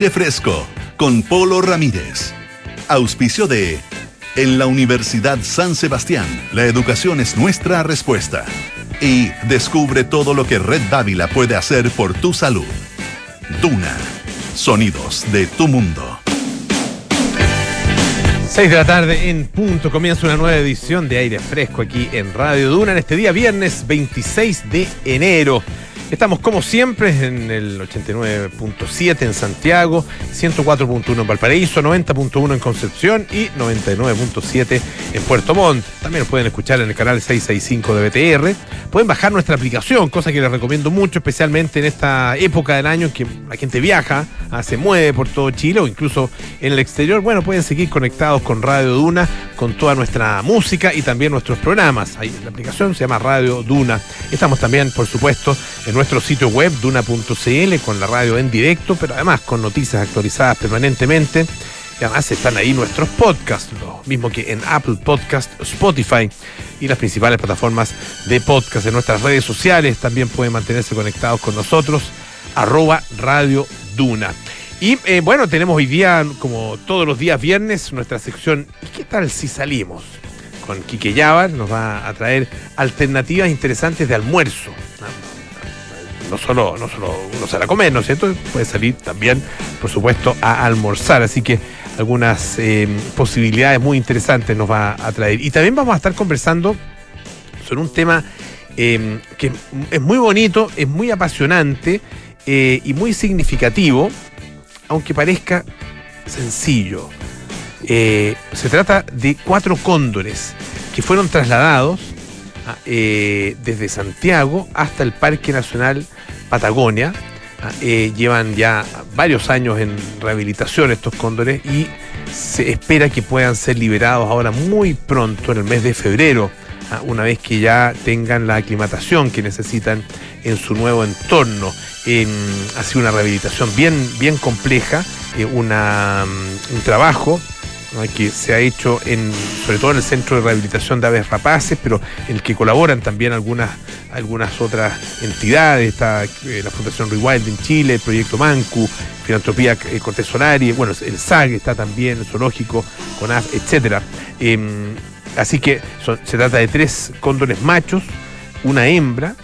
De fresco con Polo Ramírez. Auspicio de En la Universidad San Sebastián, la educación es nuestra respuesta. Y descubre todo lo que Red Dávila puede hacer por tu salud. Duna. Sonidos de tu mundo. 6 de la tarde en punto comienza una nueva edición de aire fresco aquí en Radio Duna en este día viernes 26 de enero. Estamos como siempre en el 89.7 en Santiago, 104.1 en Valparaíso, 90.1 en Concepción y 99.7 en Puerto Montt. También nos pueden escuchar en el canal 665 de BTR. Pueden bajar nuestra aplicación, cosa que les recomiendo mucho, especialmente en esta época del año en que la gente viaja, ah, se mueve por todo Chile o incluso en el exterior. Bueno, pueden seguir conectados con Radio Duna, con toda nuestra música y también nuestros programas. Ahí la aplicación se llama Radio Duna. Estamos también, por supuesto, en nuestro sitio web duna.cl con la radio en directo, pero además con noticias actualizadas permanentemente. Y además están ahí nuestros podcasts, lo mismo que en Apple Podcast, Spotify y las principales plataformas de podcast. En nuestras redes sociales también pueden mantenerse conectados con nosotros, arroba Radio Duna. Y eh, bueno, tenemos hoy día, como todos los días viernes, nuestra sección ¿Y qué tal si salimos? Con Quique Yavar nos va a traer alternativas interesantes de almuerzo no solo, no solo uno sale a comer, ¿no es cierto? Puede salir también, por supuesto, a almorzar. Así que algunas eh, posibilidades muy interesantes nos va a traer. Y también vamos a estar conversando sobre un tema eh, que es muy bonito, es muy apasionante eh, y muy significativo, aunque parezca sencillo. se trata de cuatro cóndores que fueron trasladados desde Santiago hasta el Parque Nacional Patagonia. Ah, eh, llevan ya varios años en rehabilitación estos cóndores y se espera que puedan ser liberados ahora muy pronto, en el mes de febrero, ah, una vez que ya tengan la aclimatación que necesitan en su nuevo entorno. ha sido una rehabilitación bien, bien compleja, eh, una, mm, un trabajo que se ha hecho sobre todo en el Centro de Rehabilitación de Aves Rapaces, pero en el que colaboran también algunas, algunas otras entidades, está eh, la Fundación Rewild en Chile, el Proyecto Mancu, Filantropía eh, Cortés Solari, bueno, el SAG está también, el Zoológico, CONAF, etcétera. Em, así que se trata de tres cóndores machos, una hembra,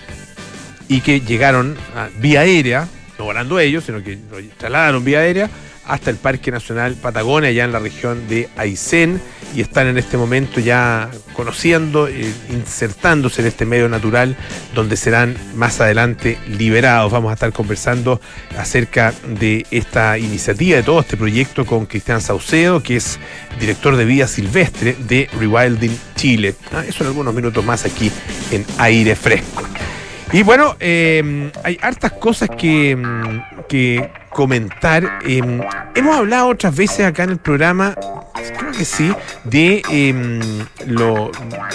y que llegaron vía aérea, no volando ellos, sino que lo trasladaron vía aérea hasta el Parque Nacional Patagonia, allá en la región de Aysén, y están en este momento ya conociendo, eh, insertándose en este medio natural, donde serán más adelante liberados. Vamos a estar conversando acerca de esta iniciativa, de todo este proyecto con Cristian Saucedo, que es director de vida silvestre de Rewilding Chile. Ah, eso en algunos minutos más aquí en Aire Fresco. Y bueno, eh, hay hartas cosas que, que comentar. Em, hemos hablado otras veces acá en el programa, creo que sí, de em, lo,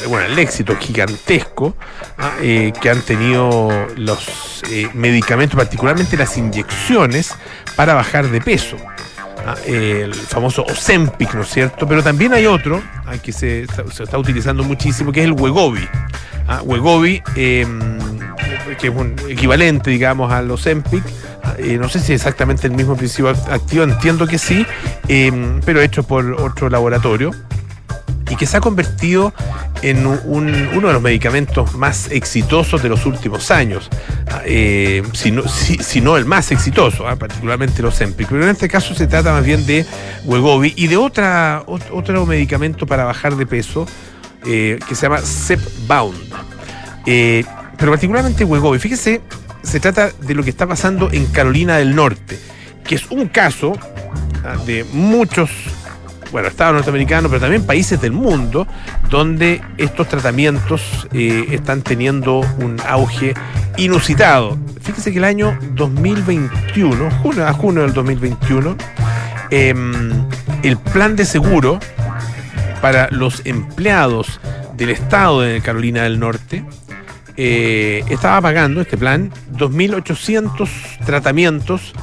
bueno, el éxito gigantesco ah, eh, que han tenido los eh, medicamentos, particularmente las inyecciones, para bajar de peso. Ah, el famoso Ozempic, ¿no es cierto? Pero también hay otro ah, que se, está utilizando muchísimo, que es el Wegovi. Wegovi, em, que es un equivalente, digamos, al Ozempic, eh, no sé si exactamente el mismo principio activo, entiendo que sí, em, pero hecho por otro laboratorio y que se ha convertido en uno de los medicamentos más exitosos de los últimos años, eh, si, no, el más exitoso, ah, particularmente los Empic. Pero en este caso se trata más bien de Wegovy y de otra, otro medicamento para bajar de peso eh, que se llama Zepbound. pero particularmente Wegovy. Fíjese se trata de lo que está pasando en Carolina del Norte, que es un caso ah, de muchos, bueno, estados norteamericanos, pero también países del mundo, donde estos tratamientos eh, están teniendo un auge inusitado. Fíjese que el año 2021, junio, a junio del 2021, em, el plan de seguro para los empleados del estado de Carolina del Norte eh, estaba pagando este plan 2.800 tratamientos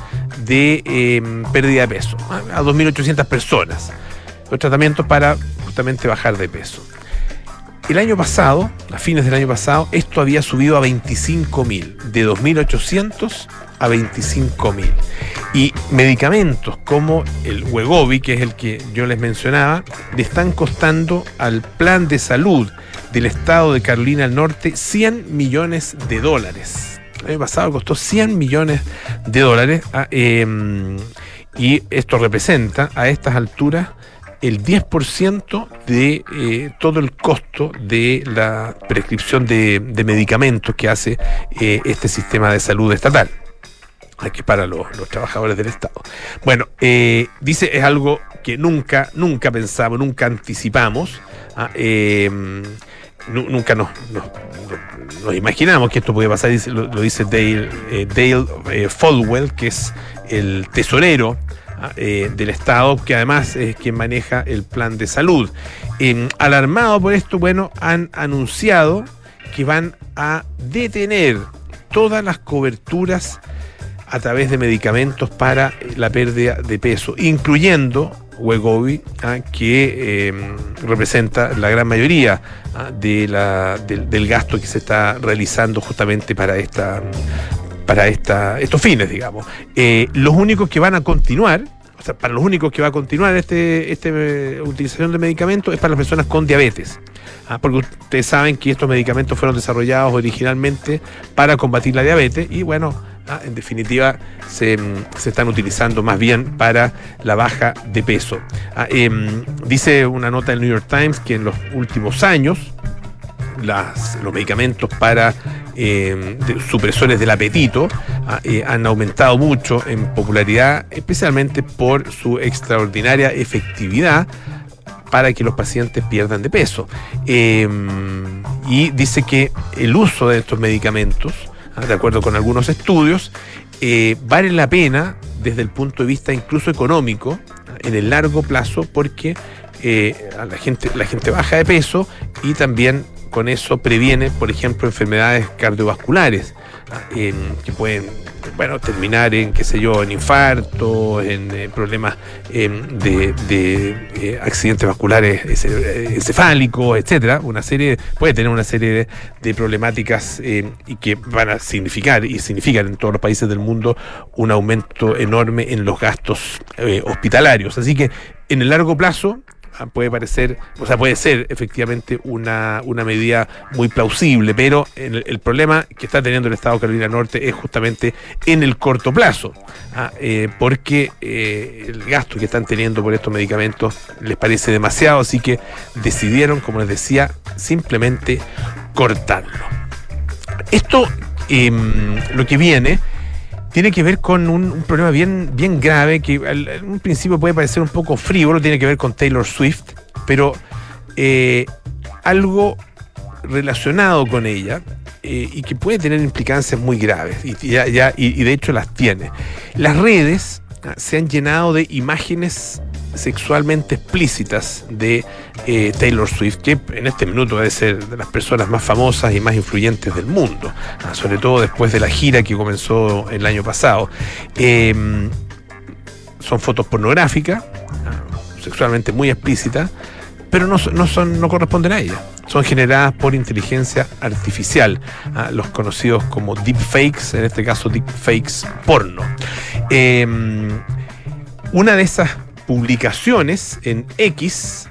de em, pérdida de peso a 2.800 personas. Los tratamientos para justamente bajar de peso. El año pasado, a fines del año pasado, esto había subido a 25.000, de 2.800 a 25 mil. Y medicamentos como el Wegovy, que es el que yo les mencionaba, le están costando al plan de salud del estado de Carolina del Norte 100 millones de dólares. El año pasado costó 100 millones de dólares ah, em, y esto representa a estas alturas el 10% de eh, todo el costo de la prescripción de, medicamentos que hace eh, este sistema de salud estatal aquí para los, trabajadores del Estado. Bueno, eh, dice es algo que nunca, nunca pensamos, nunca anticipamos. Ah, nunca nos, imaginamos que esto puede pasar, lo, dice Dale, Dale Fodwell, que es el tesorero eh, del Estado, que además es quien maneja el plan de salud. alarmado por esto, bueno, han anunciado que van a detener todas las coberturas a través de medicamentos para la pérdida de peso, incluyendo Wegovy, ah, que em, representa la gran mayoría ah, del, gasto que se está realizando justamente para esta para esta, estos fines, digamos. Eh, los únicos que van a continuar, o sea, para los únicos que va a continuar este, este eh, utilización de medicamentos es para las personas con diabetes. ¿ah? porque ustedes saben que estos medicamentos fueron desarrollados originalmente para combatir la diabetes y bueno, ¿ah? en definitiva se, se, están utilizando más bien para la baja de peso. ¿ah? Em, dice una nota del New York Times que en los últimos años los medicamentos para eh, supresores del apetito ah, eh, han aumentado mucho en popularidad, especialmente por su extraordinaria efectividad para que los pacientes pierdan de peso. Em, y dice que el uso de estos medicamentos, de acuerdo con algunos estudios, eh, vale la pena desde el punto de vista incluso económico en el largo plazo porque la, gente, la gente baja de peso y también con eso previene, por ejemplo, enfermedades cardiovasculares que pueden bueno, terminar en, qué sé yo, en infarto, en eh, problemas em, de, eh, accidentes vasculares encefálicos, etcétera. Una serie, puede tener una serie de, problemáticas em, y que van a significar, y significan en todos los países del mundo, un aumento enorme en los gastos eh, hospitalarios. Así que en el largo plazo, puede parecer, o sea, puede ser efectivamente una, medida muy plausible, pero el, problema que está teniendo el Estado de Carolina Norte es justamente en el corto plazo, ¿ah? eh, porque eh, el gasto que están teniendo por estos medicamentos les parece demasiado, así que decidieron, como les decía, simplemente cortarlo. Esto, em, lo que viene, tiene que ver con un, problema bien, bien grave que en un principio puede parecer un poco frívolo, tiene que ver con Taylor Swift, pero eh, algo relacionado con ella eh, y que puede tener implicancias muy graves, y, ya, y de hecho las tiene. Las redes ah, se han llenado de imágenes sexualmente explícitas de eh, Taylor Swift, que en este minuto debe ser de las personas más famosas y más influyentes del mundo, ah, sobre todo después de la gira que comenzó el año pasado. Em, son fotos pornográficas, ah, sexualmente muy explícitas, pero no, son, no corresponden a ella. Son generadas por inteligencia artificial, ah, los conocidos como deepfakes, en este caso deepfakes porno. Em, una de esas publicaciones en X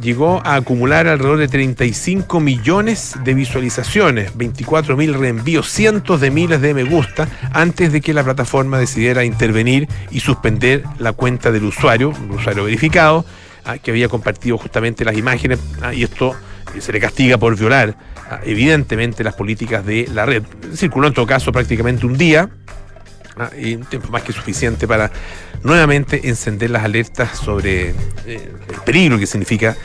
llegó a acumular alrededor de 35 millones de visualizaciones, 24 mil reenvíos, cientos de miles de me gusta, antes de que la plataforma decidiera intervenir y suspender la cuenta del usuario, un usuario verificado, ah, que había compartido justamente las imágenes, ah, y esto eh, se le castiga por violar ah, evidentemente las políticas de la red. Circuló en todo caso prácticamente un día, y un tiempo más que suficiente para nuevamente encender las alertas sobre eh, el peligro que significa,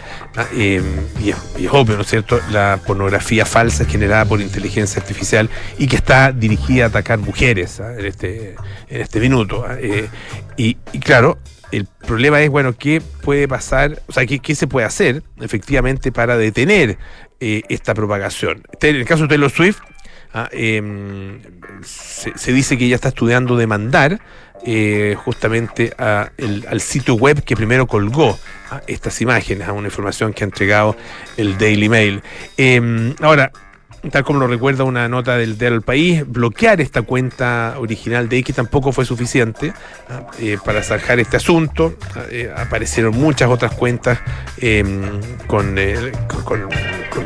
em, y, es, obvio, ¿no es cierto?, la pornografía falsa generada por inteligencia artificial y que está dirigida a atacar mujeres ¿ah? en, este, en este minuto. ¿ah? Eh, y, claro, el problema es, bueno, ¿qué puede pasar? O sea, ¿qué, qué se puede hacer efectivamente para detener eh, esta propagación? En el caso de Taylor Swift, em, se, dice que ella está estudiando demandar eh, justamente al sitio web que primero colgó estas imágenes, a una información que ha entregado el Daily Mail. Em, ahora, tal como lo recuerda una nota del del país, bloquear esta cuenta original de X tampoco fue suficiente ¿ah? eh, para zanjar este asunto. ¿ah? Eh, aparecieron muchas otras cuentas em, eh, con-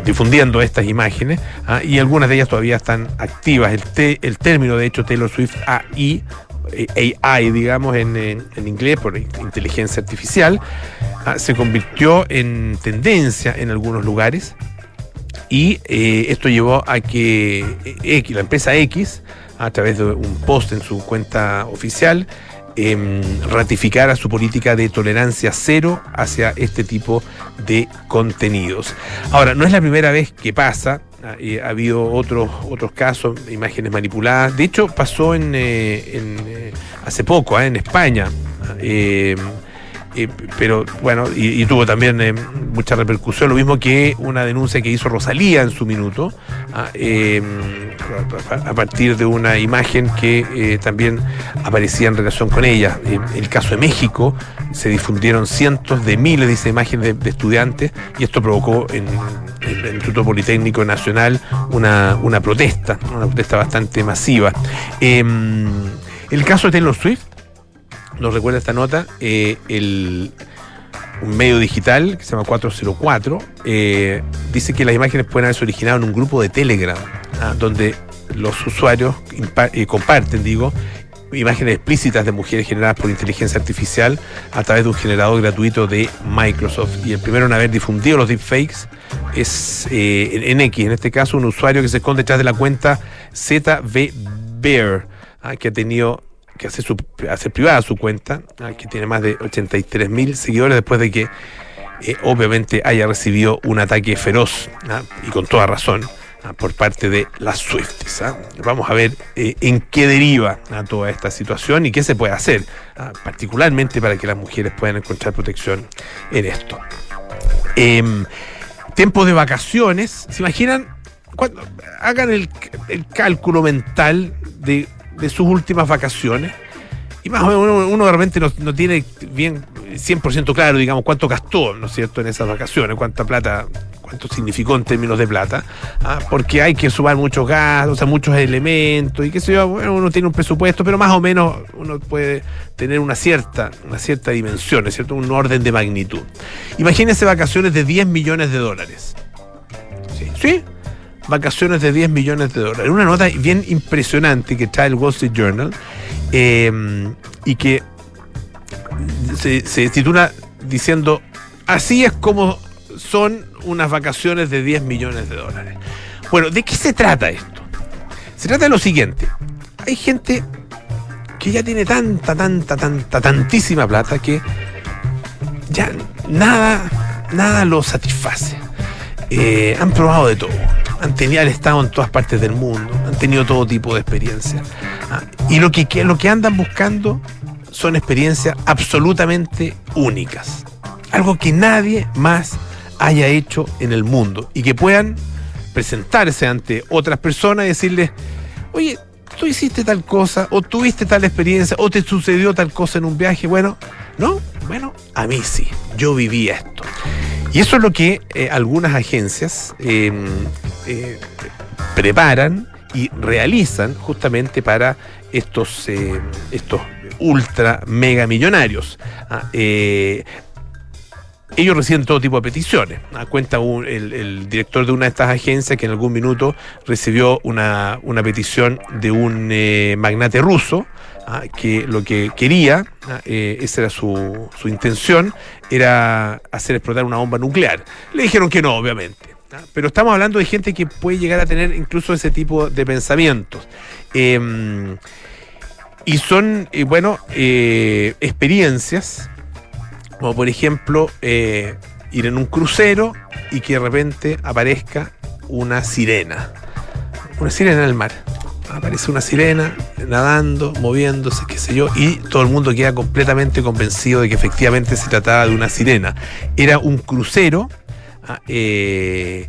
difundiendo estas imágenes ¿ah? y algunas de ellas todavía están activas. El, el término, de hecho, Taylor Swift AI, AI, digamos, en, en- inglés, por inteligencia artificial, se convirtió en tendencia en algunos lugares. Y eh, esto llevó a que X, la empresa X, a través de un post en su cuenta oficial, em, ratificara su política de tolerancia cero hacia este tipo de contenidos. Ahora, no es la primera vez que pasa. ah, eh, ha habido otros otros casos, imágenes manipuladas. De hecho, pasó en, eh, en, eh, hace poco, ah, en España. Eh, pero bueno, y, tuvo también eh, mucha repercusión, lo mismo que una denuncia que hizo Rosalía en su minuto, ah, eh, a, partir de una imagen que también aparecía en relación con ella. El caso de México, se difundieron cientos de miles de imágenes de, estudiantes y esto provocó en, en el Instituto Politécnico Nacional una, una protesta, una protesta bastante masiva. Em, el caso de Taylor Swift, nos recuerda esta nota, eh, el, medio digital que se llama 404 eh, dice que las imágenes pueden haberse originado en un grupo de Telegram, ah, donde los usuarios eh, comparten, digo, imágenes explícitas de mujeres generadas por inteligencia artificial a través de un generador gratuito de Microsoft. Y el primero en haber difundido los deepfakes es en en X, en este caso, un usuario que se esconde detrás de la cuenta ZVBear, ah, que ha tenido que hace, su, hace privada su cuenta, que tiene más de 83 mil seguidores después de que eh, obviamente haya recibido un ataque feroz ah, y con toda razón ah, por parte de las Swifties. ah. Vamos a ver eh, en qué deriva ah, toda esta situación y qué se puede hacer, particularmente para que las mujeres puedan encontrar protección en esto. Em, tiempo de vacaciones, ¿se imaginan? Cuando, hagan el cálculo mental de, de sus últimas vacaciones. Y más o menos uno, uno de repente no, no tiene bien 100% claro, digamos, cuánto gastó, ¿no es cierto?, en esas vacaciones, cuánta plata, cuánto significó en términos de plata, ¿ah? porque hay que sumar muchos gastos, o sea, muchos elementos, y qué sé yo, bueno, uno tiene un presupuesto, pero más o menos uno puede tener una cierta, una cierta dimensión, ¿no es cierto?, un orden de magnitud. Imagínense vacaciones de 10 millones de dólares. ¿Sí? ¿Sí? Vacaciones de 10 millones de dólares. Una nota bien impresionante que trae el Wall Street Journal eh, y que se, se titula diciendo, así es como son unas vacaciones de 10 millones de dólares. Bueno, ¿de qué se trata esto? Se trata de lo siguiente. Hay gente que ya tiene tanta, tanta, tanta, tantísima plata que ya nada, nada lo satisface. Eh, han probado de todo. Han tenido han estado en todas partes del mundo. Han tenido todo tipo de experiencias. Ah, y lo que, lo que andan buscando son experiencias absolutamente únicas. Algo que nadie más haya hecho en el mundo. Y que puedan presentarse ante otras personas y decirles, oye, tú hiciste tal cosa, o tuviste tal experiencia, o te sucedió tal cosa en un viaje. Bueno, no, bueno, a mí sí, yo viví esto. Y eso es lo que eh, algunas agencias eh, eh, preparan y realizan justamente para estos, eh, estos ultra mega millonarios. Ah, ellos reciben todo tipo de peticiones. Ah, Cuenta un- el, director de una de estas agencias que en algún minuto recibió una, una petición de un eh, magnate ruso ah, que lo que quería, ah, eh, esa era su, su intención, era hacer explotar una bomba nuclear. Le dijeron que no, obviamente. ah, Pero estamos hablando de gente que puede llegar a tener incluso ese tipo de pensamientos. Em, y son, eh, bueno, experiencias como por ejemplo, eh, ir en un crucero y que de repente aparezca una sirena. Una sirena en el mar. Aparece una sirena nadando, moviéndose, qué sé yo, y todo el mundo queda completamente convencido de que efectivamente se trataba de una sirena. Era un crucero ah, eh,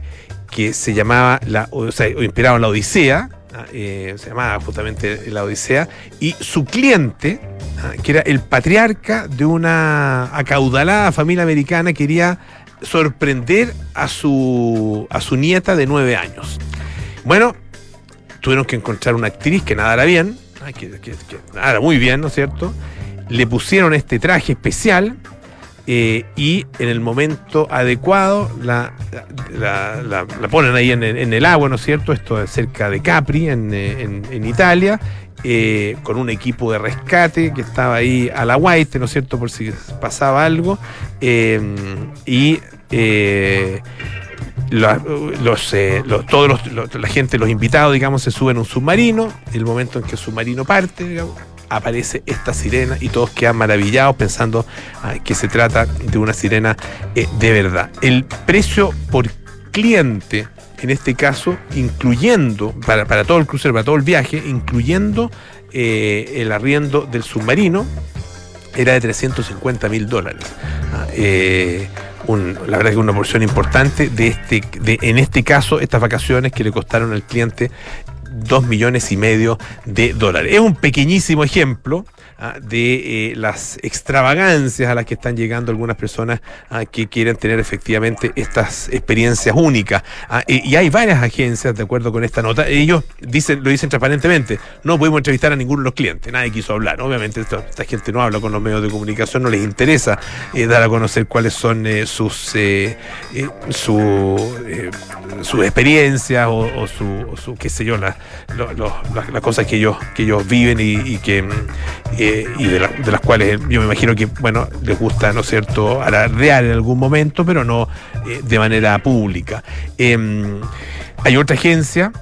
que se llamaba, la, o sea, inspirado en la Odisea, eh, se llamaba justamente la Odisea, y su cliente, ah, que era el patriarca de una acaudalada familia americana, quería sorprender a su, a su nieta de nueve años. Bueno, tuvieron que encontrar una actriz que nadara bien, que, que, nadara muy bien, ¿no es cierto? Le pusieron este traje especial eh, y en el momento adecuado la, la, ponen ahí en, el agua, ¿no es cierto? Esto es cerca de Capri, en, en Italia, eh, con un equipo de rescate que estaba ahí a la white, ¿no es cierto? Por si pasaba algo. Eh, y los, todos la gente, los invitados, digamos, se suben a un submarino. El momento en que el submarino parte, digamos, aparece esta sirena y todos quedan maravillados pensando que se trata de una sirena eh, de verdad. El precio por cliente, en este caso, incluyendo, para, todo el crucero, para todo el viaje, incluyendo eh, el arriendo del submarino, era de 350 mil dólares. Ah, eh, la verdad que una porción importante de este, en este caso, estas vacaciones que le costaron al cliente 2 millones y medio de dólares. Es un pequeñísimo ejemplo de eh, las extravagancias a las que están llegando algunas personas ah, que quieren tener efectivamente estas experiencias únicas. Ah, y, hay varias agencias, de acuerdo con esta nota, ellos dicen, lo dicen transparentemente, no podemos entrevistar a ninguno de los clientes, nadie quiso hablar. Obviamente esta, gente no habla con los medios de comunicación, no les interesa eh, dar a conocer cuáles son eh, sus, su, sus experiencias o, su, qué sé yo, las cosas que ellos, que ellos viven y, que y de, las cuales yo me imagino que, bueno, les gusta, ¿no es cierto?, alardear en algún momento, pero no eh, de manera pública. Em, hay otra agencia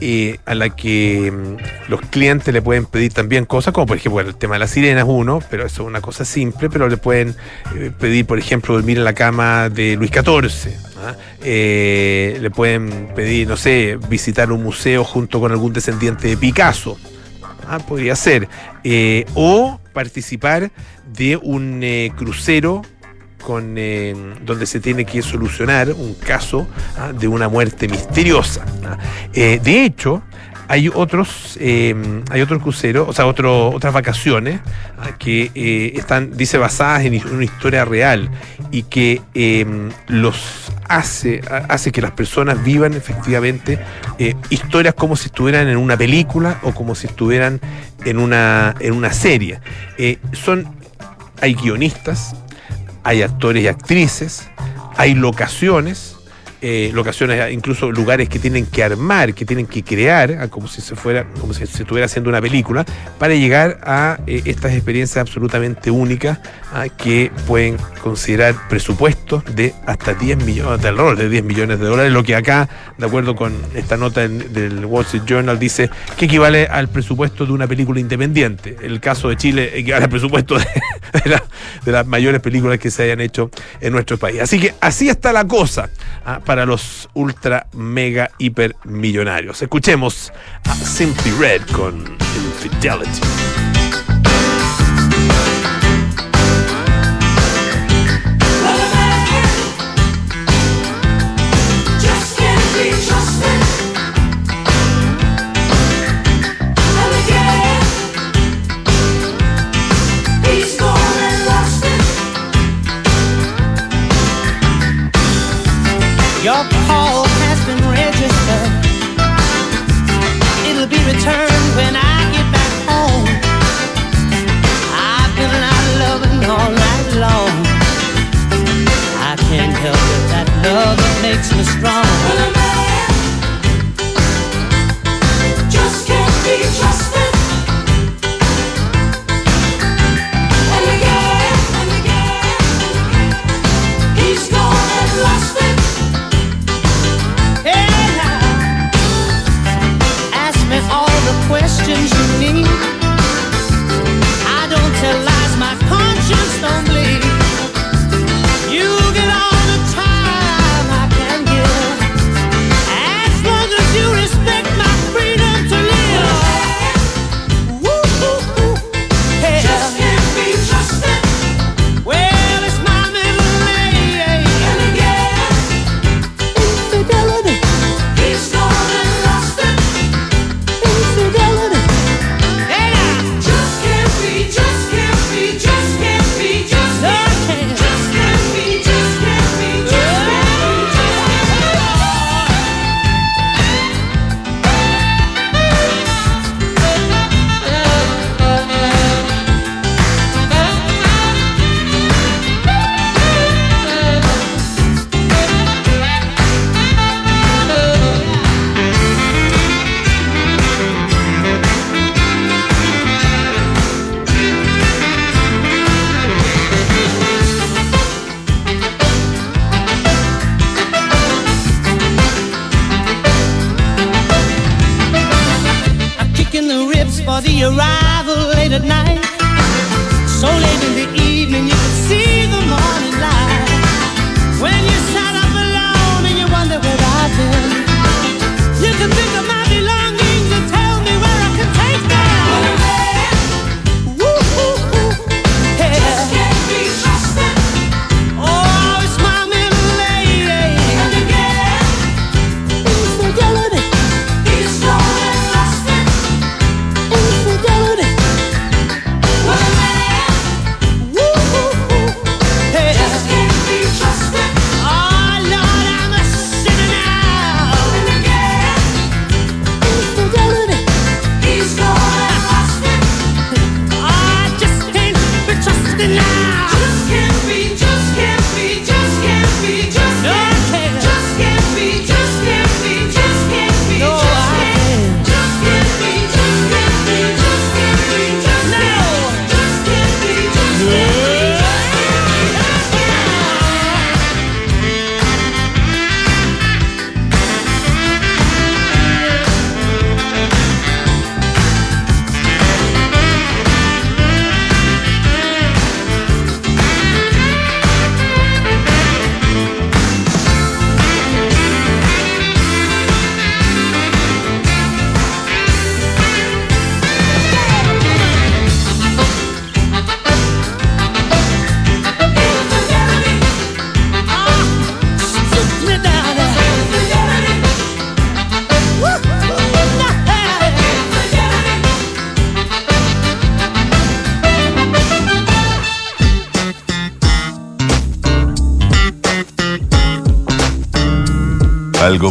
eh, a la que mm, los clientes le pueden pedir también cosas, como por ejemplo el tema de las sirenas, uno, pero eso es una cosa simple, pero le pueden eh, pedir, por ejemplo, dormir en la cama de Luis XIV. ¿ah? le pueden pedir, no sé, visitar un museo junto con algún descendiente de Picasso. Ah, podría ser. Eh, o participar de un eh, crucero con, eh, donde se tiene que solucionar un caso ah, de una muerte misteriosa. De hecho, hay otros, hay otros cruceros, o sea, otro, otras vacaciones que están, dice, basadas en una historia real y que los hace, hace que las personas vivan efectivamente eh, historias como si estuvieran en una película o como si estuvieran en una, en una serie. Eh, son, hay guionistas, hay actores y actrices, hay locaciones, eh, locaciones, incluso lugares que tienen que armar, que tienen que crear, ah, como si se fuera, como si se estuviera haciendo una película, para llegar a eh, estas experiencias absolutamente únicas ah, que pueden considerar presupuestos de hasta 10 millones, del rol de 10 millones de dólares, lo que acá, de acuerdo con esta nota del, Wall Street Journal, dice que equivale al presupuesto de una película independiente. El caso de Chile equivale al presupuesto de, de las mayores películas que se hayan hecho en nuestro país. Así que así está la cosa. Ah, los ultra mega hiper millonarios. Escuchemos a Simply Red con Infidelity.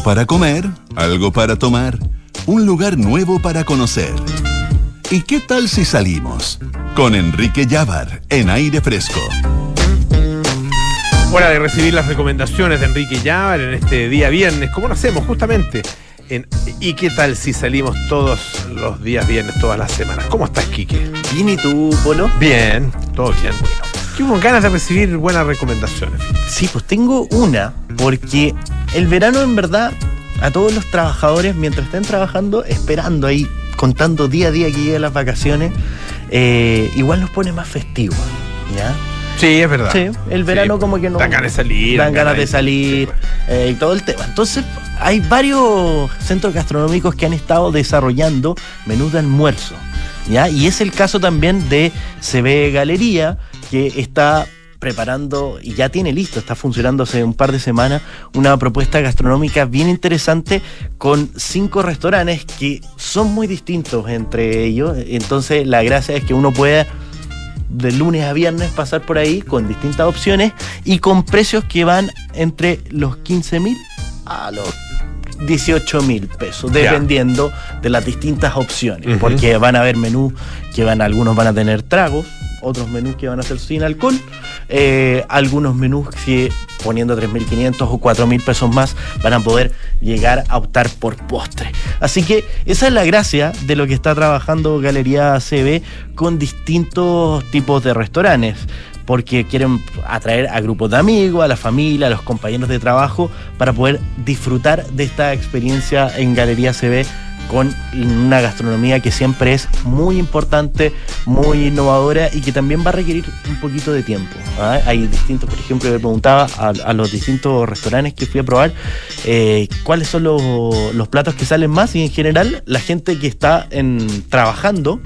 Algo para comer, algo para tomar, un lugar nuevo para conocer. ¿Y qué tal si salimos? Con Enrique Llávar en aire fresco. Hora de recibir las recomendaciones de Enrique Llávar en este día viernes, como lo hacemos justamente. En, ¿Y qué tal si salimos todos los días viernes, todas las semanas? ¿Cómo estás, Quique? Bien, ¿y tú, Polo? Bien, todo bien. Bueno, ganas de recibir buenas recomendaciones. Sí, pues tengo una, porque el verano en verdad a todos los trabajadores, mientras estén trabajando, esperando ahí, contando día a día que lleguen las vacaciones, eh, igual nos pone más festivos, ¿ya? Sí, es verdad. Sí, el verano Sí, como que no... Dan ganas de salir. Dan ganas de salir Sí, pues. eh, y todo el tema. Entonces, hay varios centros gastronómicos que han estado desarrollando menús de almuerzo. ¿ya? Y es el caso también de CB Galería, que está preparando y ya tiene listo, está funcionando hace un par de semanas, una propuesta gastronómica bien interesante con cinco restaurantes que son muy distintos entre ellos. Entonces, la gracia es que uno pueda de lunes a viernes pasar por ahí con distintas opciones y con precios que van entre los 15 mil a los 18 mil pesos, dependiendo de las distintas opciones, porque van a haber menús que van, algunos van a tener tragos, otros menús que van a ser sin alcohol, eh, algunos menús que poniendo 3.500 o 4.000 pesos más van a poder llegar a optar por postre. Así que esa es la gracia de lo que está trabajando Galería CB con distintos tipos de restaurantes porque quieren atraer a grupos de amigos, a la familia, a los compañeros de trabajo, para poder disfrutar de esta experiencia en Galería CB con una gastronomía que siempre es muy importante, muy innovadora y que también va a requerir un poquito de tiempo. ¿ah? Hay distintos, por ejemplo, me preguntaba a, los distintos restaurantes que fui a probar eh, cuáles son los, los platos que salen más y en general la gente que está en, trabajando.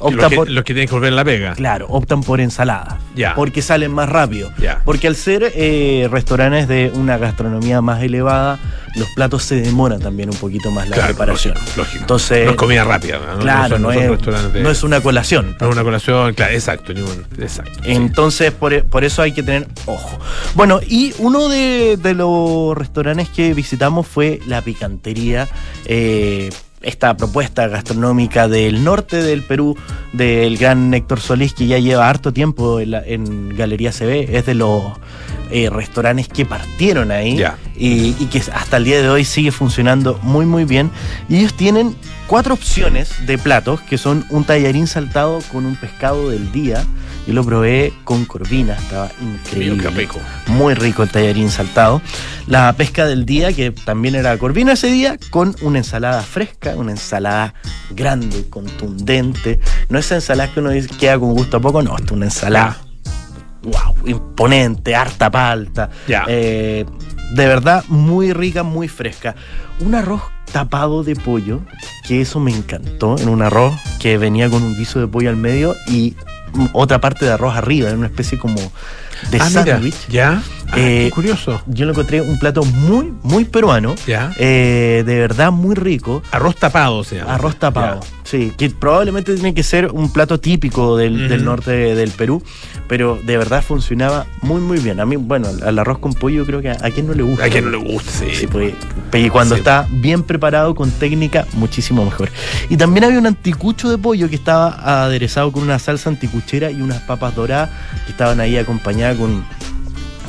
Opta los, que, por... los que tienen que volver a la pega. Claro, optan por ensalada. Ya. Porque salen más rápido. Ya. Porque al ser eh, restaurantes de una gastronomía más elevada, los platos se demoran también un poquito más la Claro, preparación. lógico, lógico. Entonces, No es comida rápida. ¿no? claro, son- no, son es, restaurantes de- no es una colación. no es una colación, claro, exacto, ni un- exacto. sí. Entonces, por, e- por eso hay que tener ojo. Bueno, y uno de, de los restaurantes que visitamos fue la picantería. eh, esta propuesta gastronómica del norte del Perú, del gran Héctor Solís, que ya lleva harto tiempo en, la- en Galería CB, es de los eh, restaurantes que partieron ahí y, y que hasta el día de hoy sigue funcionando muy muy bien. Y ellos tienen cuatro opciones de platos, que son un tallarín saltado con un pescado del día. Yo lo probé con corvina, estaba increíble. Muy rico el tallarín saltado. La pesca del día, que también era corvina ese día, con una ensalada fresca, una ensalada grande, contundente. No esa ensalada que uno dice queda con gusto a poco, no, es una ensalada. Wow, imponente, harta palta. Ya. Eh, de verdad, muy rica, muy fresca. Un arroz tapado de pollo, que eso me encantó, en un arroz que venía con un guiso de pollo al medio y otra parte de arroz arriba, en una especie como de ah, sándwich. ya. Ah, Eh, qué curioso. Yo lo encontré un plato muy, muy peruano, Ya. eh, de verdad muy rico. Arroz tapado, se llama. Arroz tapado. Ya. Sí, que probablemente tiene que ser un plato típico del norte del Perú, pero de verdad funcionaba muy, muy bien. A mí, bueno, al arroz con pollo creo que a, a quien no le gusta. A quien no le gusta, sí. Sí, pues, y cuando Sí. está bien preparado con técnica, muchísimo mejor. Y también había un anticucho de pollo que estaba aderezado con una salsa anticuchera y unas papas doradas que estaban ahí acompañadas con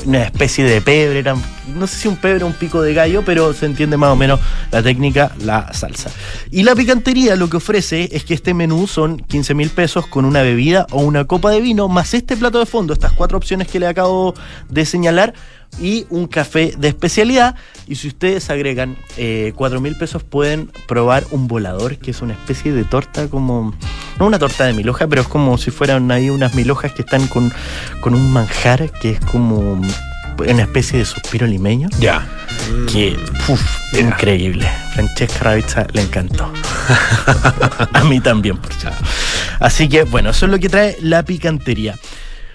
una especie de pebre, no sé si un pebre o un pico de gallo, pero se entiende más o menos la técnica, la salsa. Y la picantería lo que ofrece es que este menú son 15 mil pesos con una bebida o una copa de vino, más este plato de fondo, estas cuatro opciones que le acabo de señalar, y un café de especialidad. Y si ustedes agregan eh, 4 mil pesos, pueden probar un volador, que es una especie de torta como, no una torta de mil hojas, pero es como si fueran ahí unas mil hojas que están con, con un manjar que es como una especie de suspiro limeño. Ya. Que, uf, Mira. increíble. Francesca Ravizza le encantó. A mí también, por cierto. Así que, bueno, eso es lo que trae la picantería.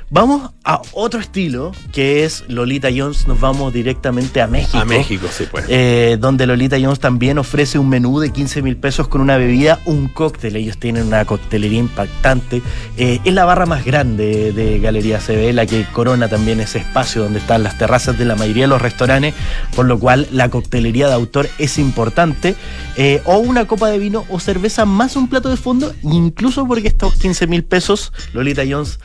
Vamos a otro estilo, que es Lolita Jones. Nos vamos directamente a México. A México, sí, pues. Eh, donde Lolita Jones también ofrece un menú de 15 mil pesos con una bebida, un cóctel. Ellos tienen una coctelería impactante. Eh, es la barra más grande de Galería CB, la que corona también ese espacio donde están las terrazas de la mayoría de los restaurantes, por lo cual la coctelería de autor es importante. Eh, o una copa de vino o cerveza más un plato de fondo, incluso porque estos 15 mil pesos, Lolita Jones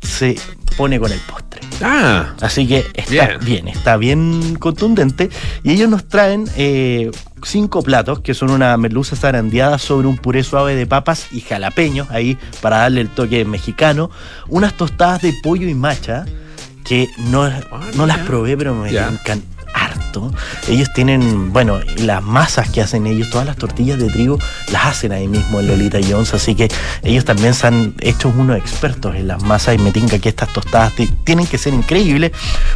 se pone con el postre. Ah, Así que está Bien. bien, está bien contundente. Y ellos nos traen eh, cinco platos, que son una merluza zarandeada sobre un puré suave de papas y jalapeños, ahí para darle el toque mexicano. Unas tostadas de pollo y macha, que no, Ah, no las probé, pero me encantan harto. Ellos tienen, bueno, las masas que hacen ellos, todas las tortillas de trigo, las hacen ahí mismo en Lolita Jones, así que ellos también se han hecho unos expertos en las masas y me tinca que estas tostadas ti- tienen que ser increíbles.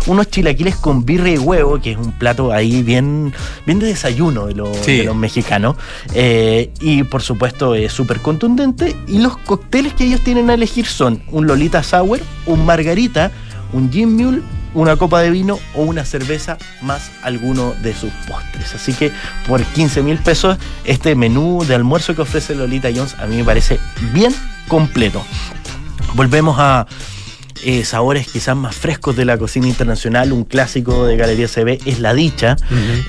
Unos chilaquiles con birria y huevo, que es un plato ahí bien, bien de desayuno de, los- Sí. de los mexicanos. Eh, y por supuesto es súper contundente. Y los cócteles que ellos tienen a elegir son un Lolita Sour, un Margarita, un Gin Mule, una copa de vino o una cerveza más alguno de sus postres. Así que por 15 mil pesos este menú de almuerzo que ofrece Lolita Jones a mí me parece bien completo. Volvemos a eh, sabores quizás más frescos de la cocina internacional. Un clásico de Galería CB es la dicha.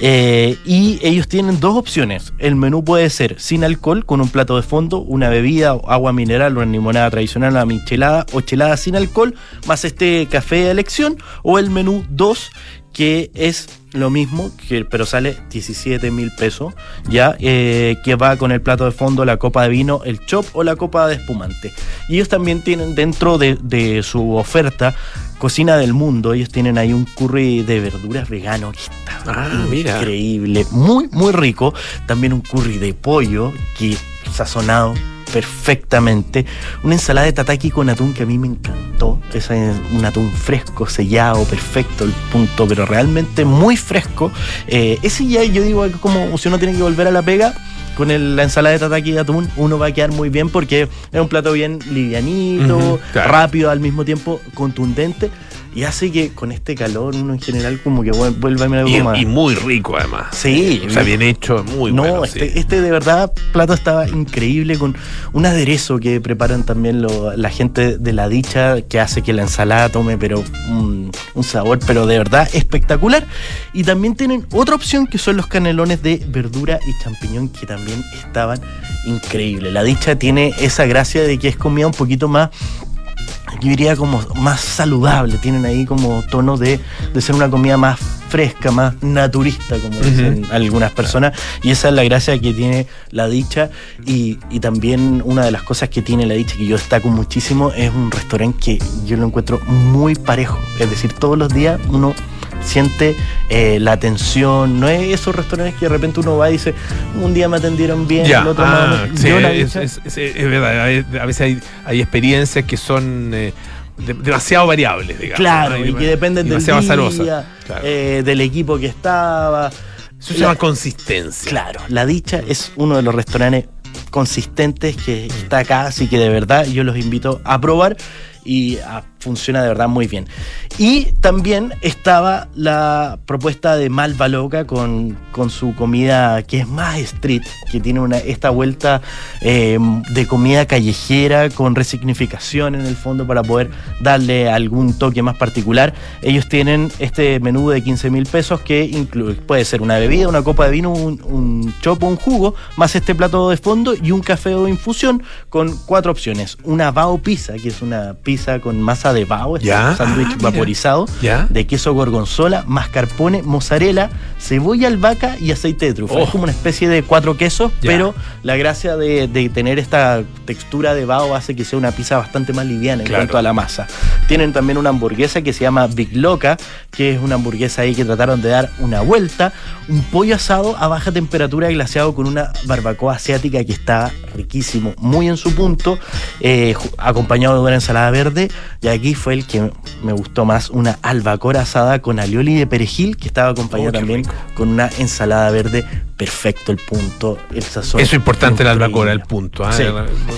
Eh, y ellos tienen dos opciones. El menú puede ser sin alcohol, con un plato de fondo, una bebida, agua mineral, una limonada tradicional, una michelada o chelada sin alcohol, más este café de elección. O el menú 2, que es lo mismo, que, pero sale 17 mil pesos, ya, eh, que va con el plato de fondo, la copa de vino, el chop o la copa de espumante. Y ellos también tienen dentro de, de su oferta Cocina del Mundo, ellos tienen ahí un curry de verduras vegano que está Ah, mira. increíble, muy, muy rico. También un curry de pollo que sazonado perfectamente. Una ensalada de tataki con atún que a mí me encantó. Es un atún fresco, sellado, perfecto, el punto, pero realmente muy fresco. Eh, ese ya yo digo como si uno tiene que volver a la pega. Con el- la ensalada de tataki de atún uno va a quedar muy bien porque es un plato bien livianito, Ujú, claro. rápido, al mismo tiempo contundente y hace que con este calor uno en general como que vuel- vuelva a mirar Y, algo más. y muy rico además. Sí. O sea, bien hecho, muy no, bueno. este, sí. este de verdad plato estaba increíble con un aderezo que preparan también lo- la gente de la dicha que hace que la ensalada tome pero un, un sabor pero de verdad espectacular y también tienen otra opción que son los canelones de verdura y champiñón que también estaban increíbles. La dicha tiene esa gracia de que es comida un poquito más yo diría como más saludable, tienen ahí como tono de, de ser una comida más fresca, más naturista, como dicen algunas personas, y esa es la gracia que tiene la dicha, y, y también una de las cosas que tiene la dicha que yo destaco muchísimo es un restaurante que yo lo encuentro muy parejo, es decir, todos los días uno siente eh, la atención, no es esos restaurantes que de repente uno va y dice, un día me atendieron bien, Ya, el otro ah, no, sí, la es, es- es- es verdad. A veces hay, hay experiencias que son eh, de- demasiado variables, digamos. Claro, ¿no? y que dependen del día, azarosas. Claro. eh, del equipo que estaba. Eso se la- llama consistencia. Claro, La Dicha es uno de los restaurantes consistentes que está acá, así que de verdad yo los invito a probar y a funciona de verdad muy bien. Y también estaba la propuesta de Malva Loca con, con su comida que es más street, que tiene una, esta vuelta eh, de comida callejera con resignificación en el fondo para poder darle algún toque más particular. Ellos tienen este menú de 15 mil pesos que puede ser una bebida, una copa de vino, un, un chopo, un jugo, más este plato de fondo y un café o infusión con cuatro opciones. Una bao pizza, que es una pizza con masa de bao, este sándwich Ah, vaporizado, Ya. de queso gorgonzola, mascarpone, mozzarella, cebolla albahaca y aceite de trufa. Oh. Es como una especie de cuatro quesos, Ya. pero la gracia de, de tener esta textura de bao hace que sea una pizza bastante más liviana en Claro. cuanto a la masa. Tienen también una hamburguesa que se llama Big Loca, que es una hamburguesa ahí que trataron de dar una vuelta. Un pollo asado a baja temperatura glaseado con una barbacoa asiática que está riquísimo, muy en su punto, eh, acompañado de una ensalada verde. Y aquí fue el que me gustó más, una albacora asada con alioli de perejil, que estaba acompañado Oh, también rico. con una ensalada verde. Perfecto el punto, el sazón. Eso es importante la albacora, el punto. ¿ah? Sí.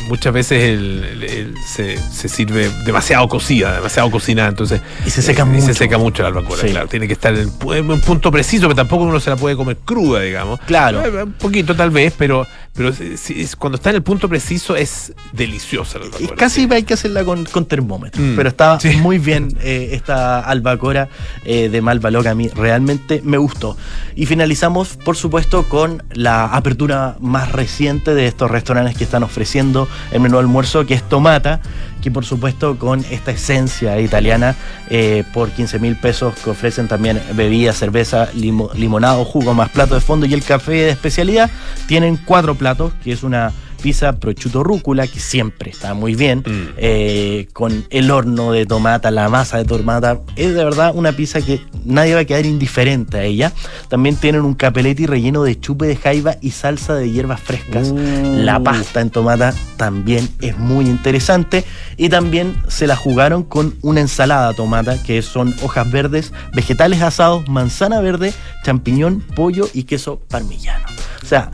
Muchas veces el- el- el- se, se sirve demasiado cocida, demasiado cocinada, entonces Y se seca eh, mucho. se seca mucho la albacora, Sí. claro. Tiene que estar en, un punto preciso, pero tampoco uno se la puede comer cruda, digamos. Claro. Eh, Un poquito tal vez, pero, pero si- cuando está en el punto preciso es deliciosa la Y albacora. casi sí. hay que hacerla con, con termómetro. Mm, Pero estaba sí. muy bien eh, esta albacora de Malva Loca. A mí realmente me gustó. Y finalizamos, por supuesto, con la apertura más reciente de estos restaurantes que están ofreciendo el menú almuerzo, que es Tomata. Que por supuesto con esta esencia italiana eh, por 15 mil pesos que ofrecen también bebida, cerveza, limo- limonado, jugo más plato de fondo y el café de especialidad. Tienen cuatro platos, que es una pizza prosciutto rúcula, que siempre está muy bien, Mm. eh, con el horno de tomata, la masa de tomata. Es de verdad una pizza que nadie va a quedar indiferente a ella. También tienen un capeletti relleno de chupe de jaiba y salsa de hierbas frescas. Uh. La pasta en tomata también es muy interesante. Y también se la jugaron con una ensalada tomata, que son hojas verdes, vegetales asados, manzana verde, champiñón, pollo y queso parmillano. O sea,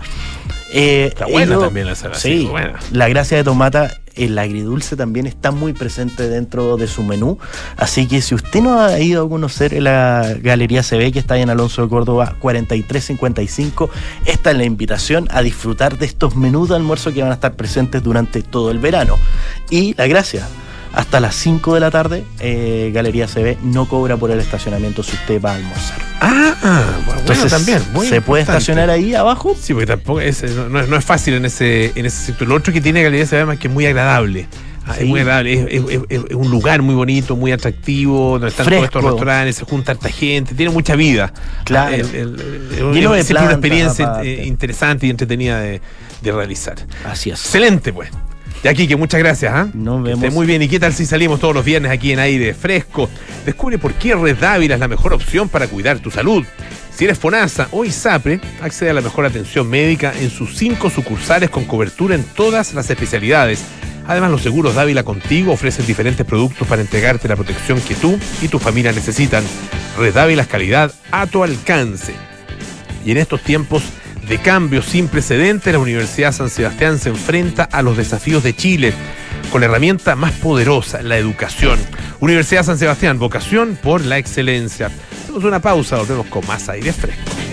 eh, Está buena ello- también la Sí, sí, buena. la gracia de tomata, el agridulce también está muy presente dentro de su menú. Así que si usted no ha ido a conocer la Galería CB, que está ahí en Alonso de Córdoba 4355, esta es la invitación a disfrutar de estos menús de almuerzo que van a estar presentes durante todo el verano. Y la gracia. Hasta las 5 de la tarde, eh, Galería CB no cobra por el estacionamiento si usted va a almorzar. Ah, ah, bueno, Entonces, también. muy ¿se puede estacionar ahí abajo? Sí, porque tampoco es, no, no es- fácil en ese, en ese sector. Lo otro que tiene Galería se llama que es muy agradable. Ah, Sí. Es muy agradable, es, es- es- es un lugar muy bonito, muy atractivo, donde están todos estos Fresco. restaurantes, se junta harta gente, tiene mucha vida. Claro. Ah, el- el- el- Lleno de una experiencia aparte. interesante y entretenida de, de realizar. Así es. Excelente, pues. Aquí, que muchas gracias. ¿ah? Nos Que esté vemos. muy bien. ¿Y qué tal si salimos todos los viernes aquí en aire fresco? Descubre por qué Red Dávila es la mejor opción para cuidar tu salud. Si eres FONASA o ISAPRE, accede a la mejor atención médica en sus cinco sucursales con cobertura en todas las especialidades. Además, los seguros Dávila Contigo ofrecen diferentes productos para entregarte la protección que tú y tu familia necesitan. Red Dávila es calidad a tu alcance. Y en estos tiempos de cambio sin precedentes, la Universidad San Sebastián se enfrenta a los desafíos de Chile con la herramienta más poderosa, la educación. Universidad San Sebastián, vocación por la excelencia. Hacemos una pausa, volvemos con más aire fresco.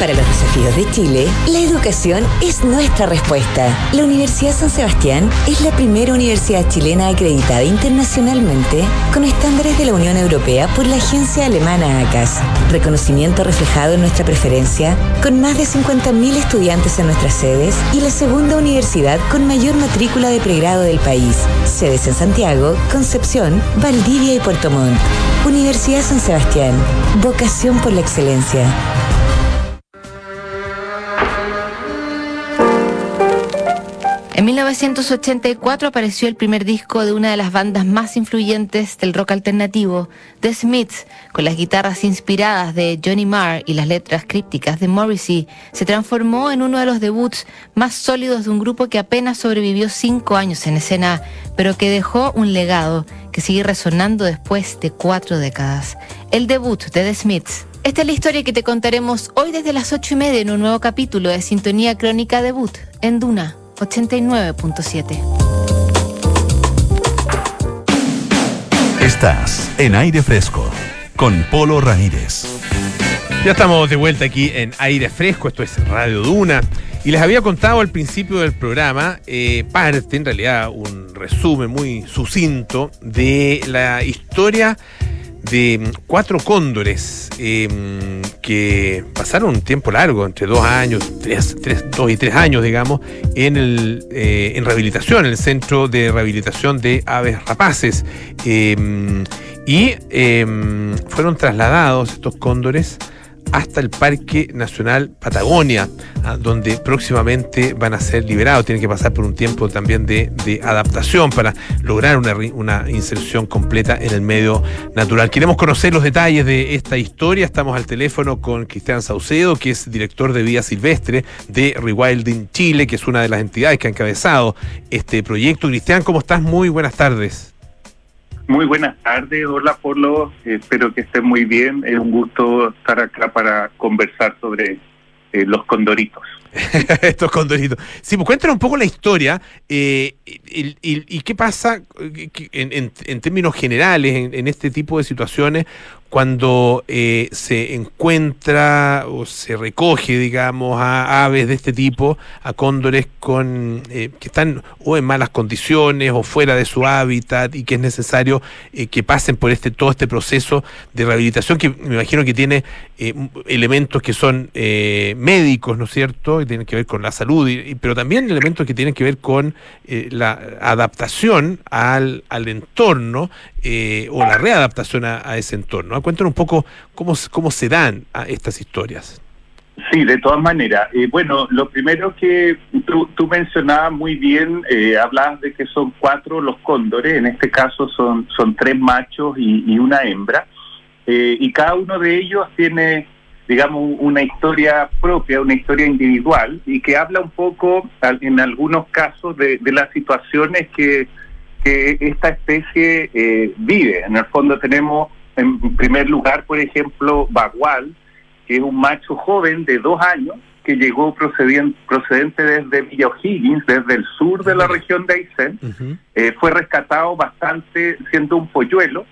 Para los desafíos de Chile, la educación es nuestra respuesta. La Universidad San Sebastián es la primera universidad chilena acreditada internacionalmente con estándares de la Unión Europea por la agencia alemana ACAS. Reconocimiento reflejado en nuestra preferencia, con más de 50.000 estudiantes en nuestras sedes y la segunda universidad con mayor matrícula de pregrado del país. Sedes en Santiago, Concepción, Valdivia y Puerto Montt. Universidad San Sebastián. Vocación por la excelencia. 1984 apareció el primer disco de una de las bandas más influyentes del rock alternativo, The Smiths, con las guitarras inspiradas de Johnny Marr y las letras crípticas de Morrissey, se transformó en uno de los debuts más sólidos de un grupo que apenas sobrevivió cinco años en escena, pero que dejó un legado que sigue resonando después de cuatro décadas. El debut de The Smiths. Esta es la historia que te contaremos hoy desde las ocho y media en un nuevo capítulo de Sintonía Crónica Debut en Duna 89.7. Estás en aire fresco con Polo Ramírez. Ya estamos de vuelta aquí en aire fresco, esto es Radio Duna. Y les había contado al principio del programa eh, parte, en realidad un resumen muy sucinto de la historia de cuatro cóndores em, que pasaron un tiempo largo, entre dos años, tres, dos y tres años, digamos, en, el, eh, en rehabilitación, en el Centro de Rehabilitación de Aves Rapaces. Em, y em, fueron trasladados estos cóndores hasta el Parque Nacional Patagonia, ah, donde próximamente van a ser liberados. Tienen que pasar por un tiempo también de, adaptación para lograr una, una, inserción completa en el medio natural. Queremos conocer los detalles de esta historia. Estamos al teléfono con Cristian Saucedo, que es director de Vía Silvestre de Rewilding Chile, que es una de las entidades que ha encabezado este proyecto. Cristian, ¿cómo estás? Muy buenas tardes. Muy buenas tardes, hola Polo, espero que estén muy bien, es un gusto estar acá para conversar sobre eh, los condoritos. Estos condoritos. Sí, pues cuéntanos un poco la historia eh, y, qué pasa en, términos generales en, este tipo de situaciones cuando eh, se encuentra o se recoge, digamos, a aves de este tipo, a cóndores con eh, que están o en malas condiciones o fuera de su hábitat y que es necesario eh, que pasen por este todo este proceso de rehabilitación que me imagino que tiene elementos que son médicos, ¿no es cierto? Que tienen que ver con la salud, y, pero también elementos que tienen que ver con la adaptación al, al entorno o la readaptación a ese entorno. Cuéntanos un poco cómo, cómo se dan a estas historias. Sí, de todas maneras. Eh, bueno, lo primero que tú, mencionabas muy bien, eh, hablabas de que son cuatro los cóndores, en este caso son, son tres machos y, una hembra, eh, y cada uno de ellos tiene, digamos, una historia propia, una historia individual, y que habla un poco, en algunos casos, de, de las situaciones que, que esta especie eh, vive. En el fondo tenemos en primer lugar, por ejemplo, Bagual, que es un macho joven de dos años que llegó procedente, procedente desde Villa O'Higgins, desde el sur de la región de Aysén. Eh, fue rescatado bastante siendo un polluelo.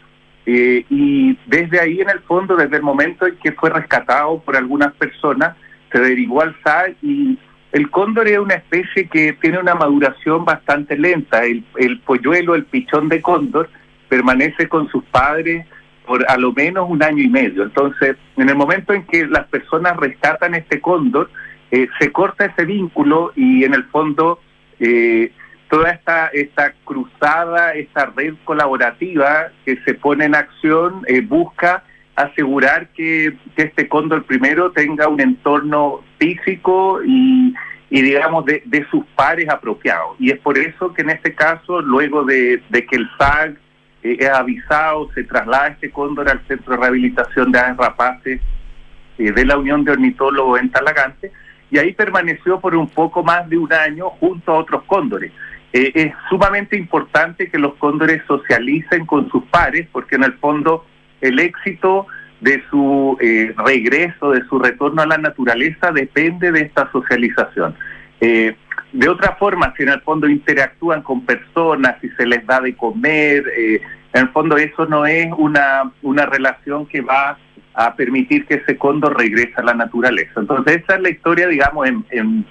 Eh, y desde ahí, en el fondo, desde el momento en que fue rescatado por algunas personas, se derivó al SAR y el cóndor es una especie que tiene una maduración bastante lenta. El, el polluelo, el pichón de cóndor, permanece con sus padres por a lo menos un año y medio. Entonces, en el momento en que las personas rescatan este cóndor, eh, se corta ese vínculo y en el fondo eh, toda esta, esta cruzada, esta red colaborativa que se pone en acción eh, busca asegurar que, este cóndor primero tenga un entorno físico y, y digamos de, de, sus pares apropiados. Y es por eso que en este caso, luego de, de que el SAG eh, avisado, se traslada este cóndor al Centro de Rehabilitación de Aves Rapaces eh, de la Unión de Ornitólogos en Talagante, y ahí permaneció por un poco más de un año junto a otros cóndores. Eh, es sumamente importante que los cóndores socialicen con sus pares, porque en el fondo el éxito de su regreso, de su retorno a la naturaleza, depende de esta socialización. De otra forma, si en el fondo interactúan con personas, si se les da de comer, eh, en el fondo eso no es una, una relación que va a permitir que ese cóndor regrese a la naturaleza. Entonces esa es la historia, digamos, en,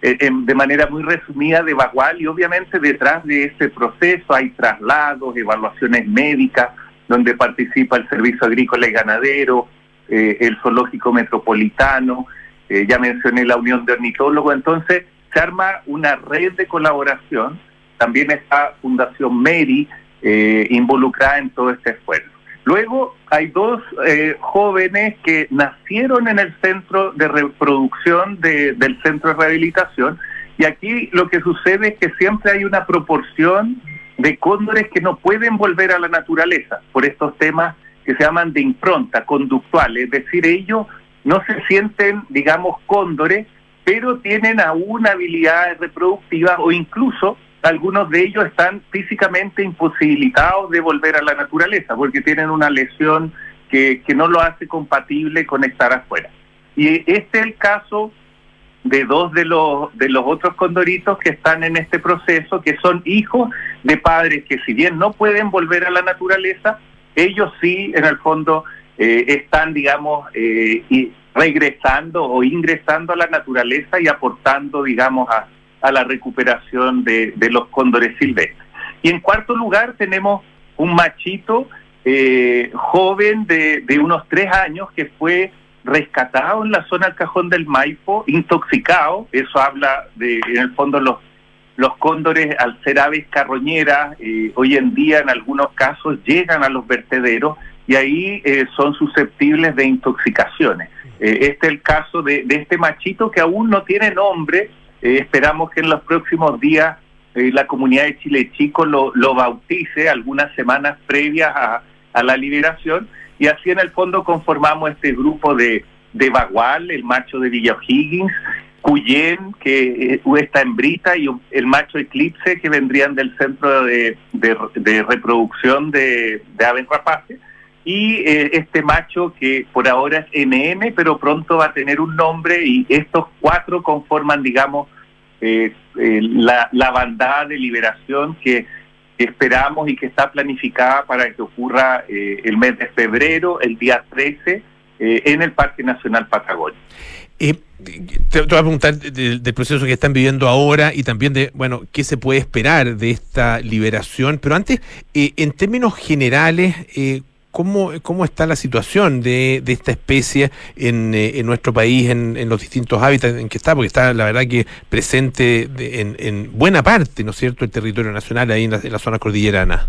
de manera muy resumida de Bagual y obviamente detrás de ese proceso hay traslados, evaluaciones médicas, donde participa el Servicio Agrícola y Ganadero, eh, el Zoológico Metropolitano, eh, ya mencioné la Unión de Ornitólogos, entonces se arma una red de colaboración, también está Fundación Mary eh, involucrada en todo este esfuerzo. Luego hay dos eh, jóvenes que nacieron en el centro de reproducción del centro de rehabilitación. Y aquí lo que sucede es que siempre hay una proporción de cóndores que no pueden volver a la naturaleza por estos temas que se llaman de impronta conductual, es decir, ellos no se sienten, digamos, cóndores, pero tienen aún habilidades reproductivas o incluso algunos de ellos están físicamente imposibilitados de volver a la naturaleza porque tienen una lesión que, que no lo hace compatible con estar afuera. Y este es el caso de dos de los de los otros condoritos que están en este proceso, que son hijos de padres que si bien no pueden volver a la naturaleza, ellos sí, en el fondo, eh, están, digamos, eh, regresando o ingresando a la naturaleza y aportando, digamos, a, a la recuperación de, de, los cóndores silvestres. Y en cuarto lugar tenemos un machito eh, joven de, de unos tres años que fue rescatado en la zona del cajón del Maipo, intoxicado, eso habla de, en el fondo, los, los cóndores, al ser aves carroñeras, eh, hoy en día en algunos casos llegan a los vertederos y ahí eh, son susceptibles de intoxicaciones. Eh, este es el caso de, de, este machito que aún no tiene nombre, eh, esperamos que en los próximos días eh, la comunidad de Chile Chico lo, lo bautice algunas semanas previas a, la liberación. Y así en el fondo conformamos este grupo de, de Bagual, el macho de Villa O'Higgins, Cuyén, que eh, esta hembrita, y el macho Eclipse, que vendrían del centro de, de, reproducción de, de, aves rapaces, y eh, este macho que por ahora es NN, pero pronto va a tener un nombre, y estos cuatro conforman, digamos, eh, eh, la, la bandada de liberación que esperamos y que está planificada para que ocurra eh, el mes de febrero, el día 13, eh, en el Parque Nacional Patagonia. Eh, te, te, voy a preguntar del, del proceso que están viviendo ahora y también de, bueno, qué se puede esperar de esta liberación. Pero antes, eh, en términos generales, eh, ¿Cómo, ¿Cómo está la situación de, de esta especie en, eh, en nuestro país, en, en, los distintos hábitats en que está? Porque está, la verdad, que presente de, en, en, buena parte, ¿no es cierto?, el territorio nacional, ahí en la, en la zona cordillerana.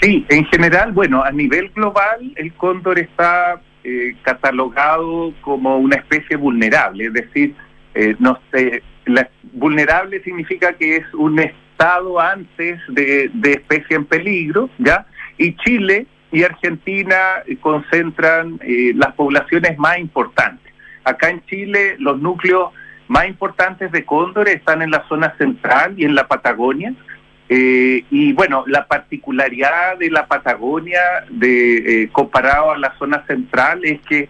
Sí, en general, bueno, a nivel global, el cóndor está eh, catalogado como una especie vulnerable, es decir, eh, no sé, la, vulnerable significa que es un estado antes de, de especie en peligro, ¿ya? Y Chile y Argentina concentran eh, las poblaciones más importantes. Acá en Chile los núcleos más importantes de cóndores están en la zona central y en la Patagonia. Eh, y bueno, la particularidad de la Patagonia de, eh, comparado a la zona central es que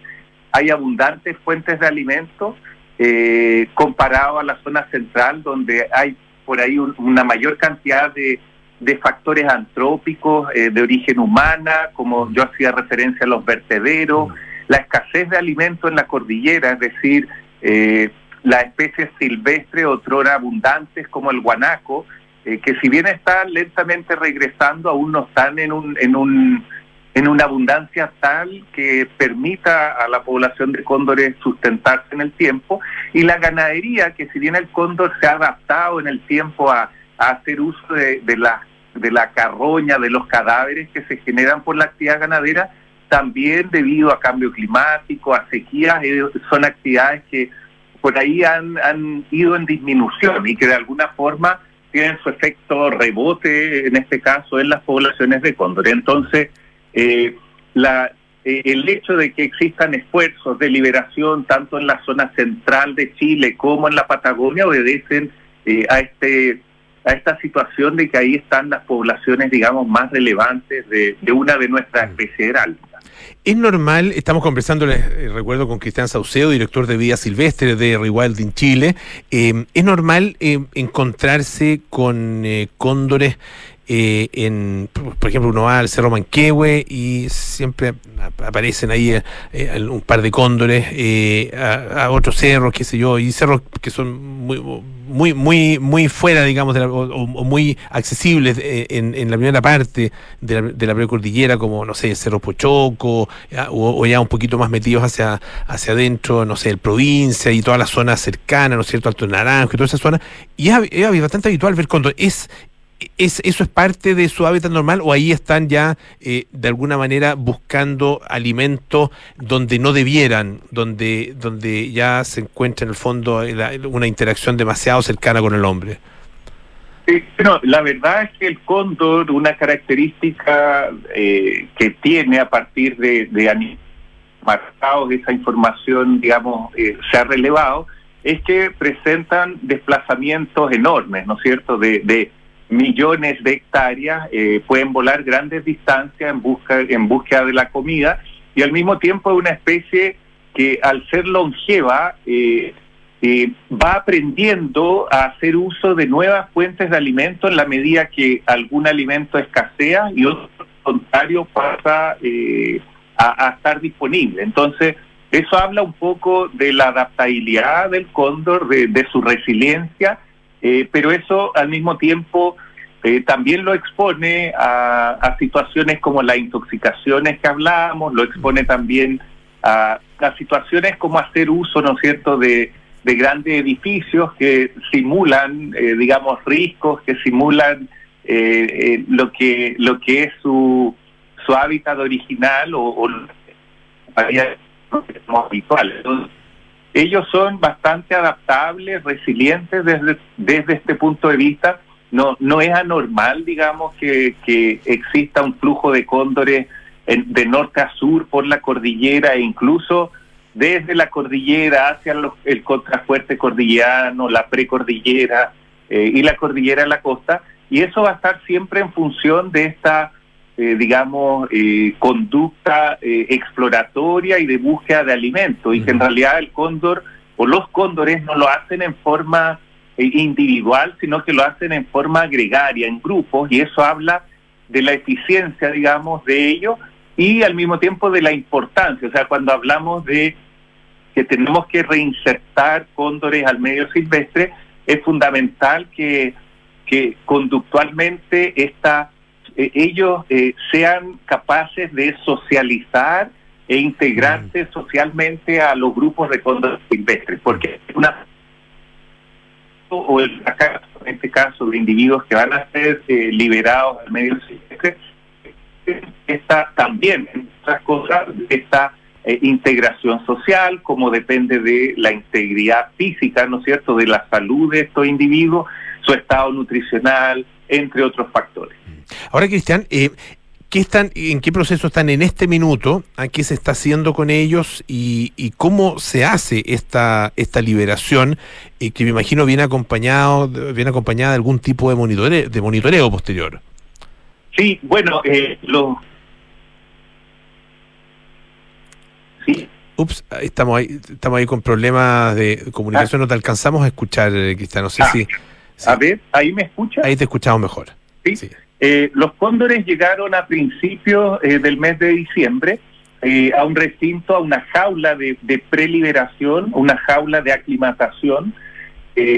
hay abundantes fuentes de alimentos eh, comparado a la zona central donde hay por ahí un, una mayor cantidad de de factores antrópicos eh, de origen humana, como yo hacía referencia a los vertederos, la escasez de alimentos en la cordillera, es decir, eh, las especies silvestres otrora abundantes como el guanaco, eh, que si bien están lentamente regresando, aún no están en un, en un en una abundancia tal que permita a la población de cóndores sustentarse en el tiempo. Y la ganadería que si bien el cóndor se ha adaptado en el tiempo a hacer uso de, de, la, de la carroña, de los cadáveres que se generan por la actividad ganadera, también debido a cambio climático, a sequías, eh, son actividades que por ahí han, han ido en disminución y que de alguna forma tienen su efecto rebote, en este caso, en las poblaciones de cóndor. Entonces, eh, la, eh, el hecho de que existan esfuerzos de liberación tanto en la zona central de Chile como en la Patagonia obedecen eh, a este a esta situación de que ahí están las poblaciones, digamos, más relevantes de, de una de nuestras especies heráldicas. Es normal, estamos conversando, les eh, recuerdo, con Cristian Saucedo, director de Vida Silvestre de Rewilding Chile. Eh, es normal eh, encontrarse con eh, cóndores eh, en, por ejemplo, uno va al Cerro Manquehue y siempre aparecen ahí eh, un par de cóndores eh, a, otros cerros, qué sé yo, y cerros que son muy muy muy muy fuera, digamos, de la, o, muy accesibles en, en, la primera parte de la, de la precordillera, como, no sé, el Cerro Pochoco, o, o, ya un poquito más metidos hacia, hacia adentro, no sé, el provincia y toda la zona cercana, ¿no es cierto?, Alto Naranjo y toda esa zona, y es, es bastante habitual ver cóndores. Es ¿Es, ¿Eso es parte de su hábitat normal o ahí están ya eh, de alguna manera buscando alimento donde no debieran, donde, donde ya se encuentra en el fondo una interacción demasiado cercana con el hombre? Sí, la verdad es que el cóndor, una característica eh, que tiene a partir de, de marcados, esa información, digamos, eh, se ha relevado, es que presentan desplazamientos enormes, ¿no es cierto?, de millones de hectáreas, eh, pueden volar grandes distancias en, busca, en búsqueda de la comida y al mismo tiempo es una especie que al ser longeva eh, eh, va aprendiendo a hacer uso de nuevas fuentes de alimento en la medida que algún alimento escasea y otro contrario pasa a, estar disponible. Entonces, eso habla un poco de la adaptabilidad del cóndor, de su resiliencia eh, pero eso al mismo tiempo eh, también lo expone a, situaciones como las intoxicaciones que hablamos, lo expone también a, situaciones como hacer uso, ¿no cierto?, de, grandes edificios que simulan, eh, digamos, riscos, que simulan lo que lo que es su, su hábitat original o, o habitual. Entonces, ellos son bastante adaptables, resilientes desde, desde este punto de vista. No, no es anormal, digamos, que, exista un flujo de cóndores de norte a sur por la cordillera e incluso desde la cordillera hacia el contrafuerte cordillerano, la precordillera eh, y la cordillera de la costa. Y eso va a estar siempre en función de esta eh, digamos, eh, conducta eh, exploratoria y de búsqueda de alimento, y que en realidad el cóndor o los cóndores no lo hacen en forma individual, sino que lo hacen en forma gregaria, en grupos, y eso habla de la eficiencia, digamos, de ellos y al mismo tiempo de la importancia. O sea, cuando hablamos de que tenemos que reinsertar cóndores al medio silvestre, es fundamental que, que conductualmente esta eh, ellos eh, sean capaces de socializar e integrarse mm. socialmente a los grupos de cóndores silvestres, porque una o el en este caso de individuos que van a ser eh, liberados al medio silvestre, está también, en otras cosas, esta integración social, como depende de la integridad física, ¿no es cierto?, de la salud de estos individuos, su estado nutricional, entre otros factores. Ahora, Cristian, eh, ¿qué están, ¿en qué proceso están en este minuto? ¿A qué se está haciendo con ellos? ¿Y, cómo se hace esta, esta liberación? Eh, que me imagino viene, acompañado, viene acompañada de algún tipo de monitoreo, de monitoreo posterior. Sí, bueno, eh, lo... Sí. Ups, estamos ahí, estamos ahí con problemas de comunicación, no te alcanzamos a escuchar, Cristian, no sé ah, si... A ver, ¿ahí me escucha? Ahí te escuchamos mejor. sí. Eh, los cóndores llegaron a principios eh, del mes de diciembre eh, a un recinto, a una jaula de, preliberación, una jaula de aclimatación.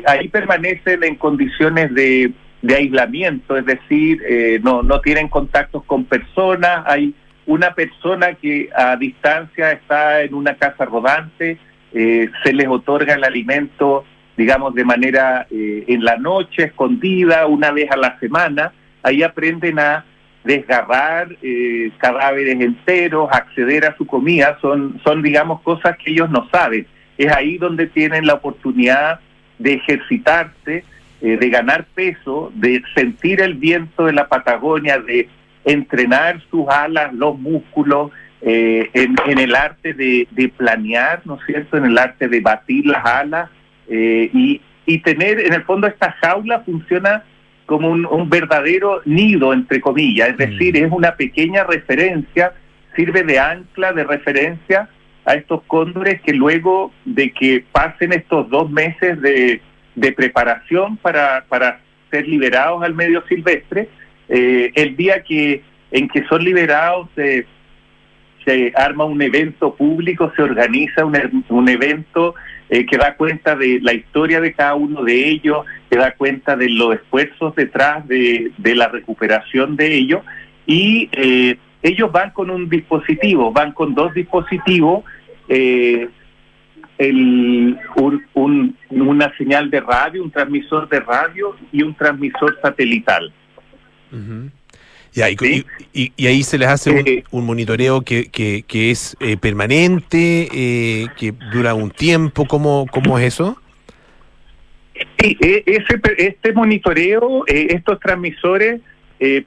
ahí permanecen en condiciones de, aislamiento, es decir, no, no tienen contactos con personas. Hay una persona que a distancia está en una casa rodante, se les otorga el alimento, digamos, de manera en la noche, escondida, una vez a la semana ahí aprenden a desgarrar eh, cadáveres enteros, acceder a su comida, son, son, digamos, cosas que ellos no saben. Es ahí donde tienen la oportunidad de ejercitarse, eh, de ganar peso, de sentir el viento de la Patagonia, de entrenar sus alas, los músculos, eh, en, el arte de, planear, ¿no es cierto?, en el arte de batir las alas y, y tener, en el fondo, esta jaula funciona como un, verdadero nido, entre comillas, es mm. decir, es una pequeña referencia, sirve de ancla, de referencia a estos cóndores que luego de que pasen estos dos meses de, preparación para, para ser liberados al medio silvestre, eh, el día que en que son liberados se arma un evento público, se organiza un, un evento eh, que da cuenta de la historia de cada uno de ellos, que da cuenta de los esfuerzos detrás de, la recuperación de ellos y eh, ellos van con un dispositivo, van con dos dispositivos, eh, el, una señal de radio, un transmisor de radio y un transmisor satelital. Y, ahí se les hace un, monitoreo que, que, es eh, permanente, eh, que dura un tiempo. ¿Cómo, cómo es eso? Sí, e, ese, este monitoreo, eh, estos transmisores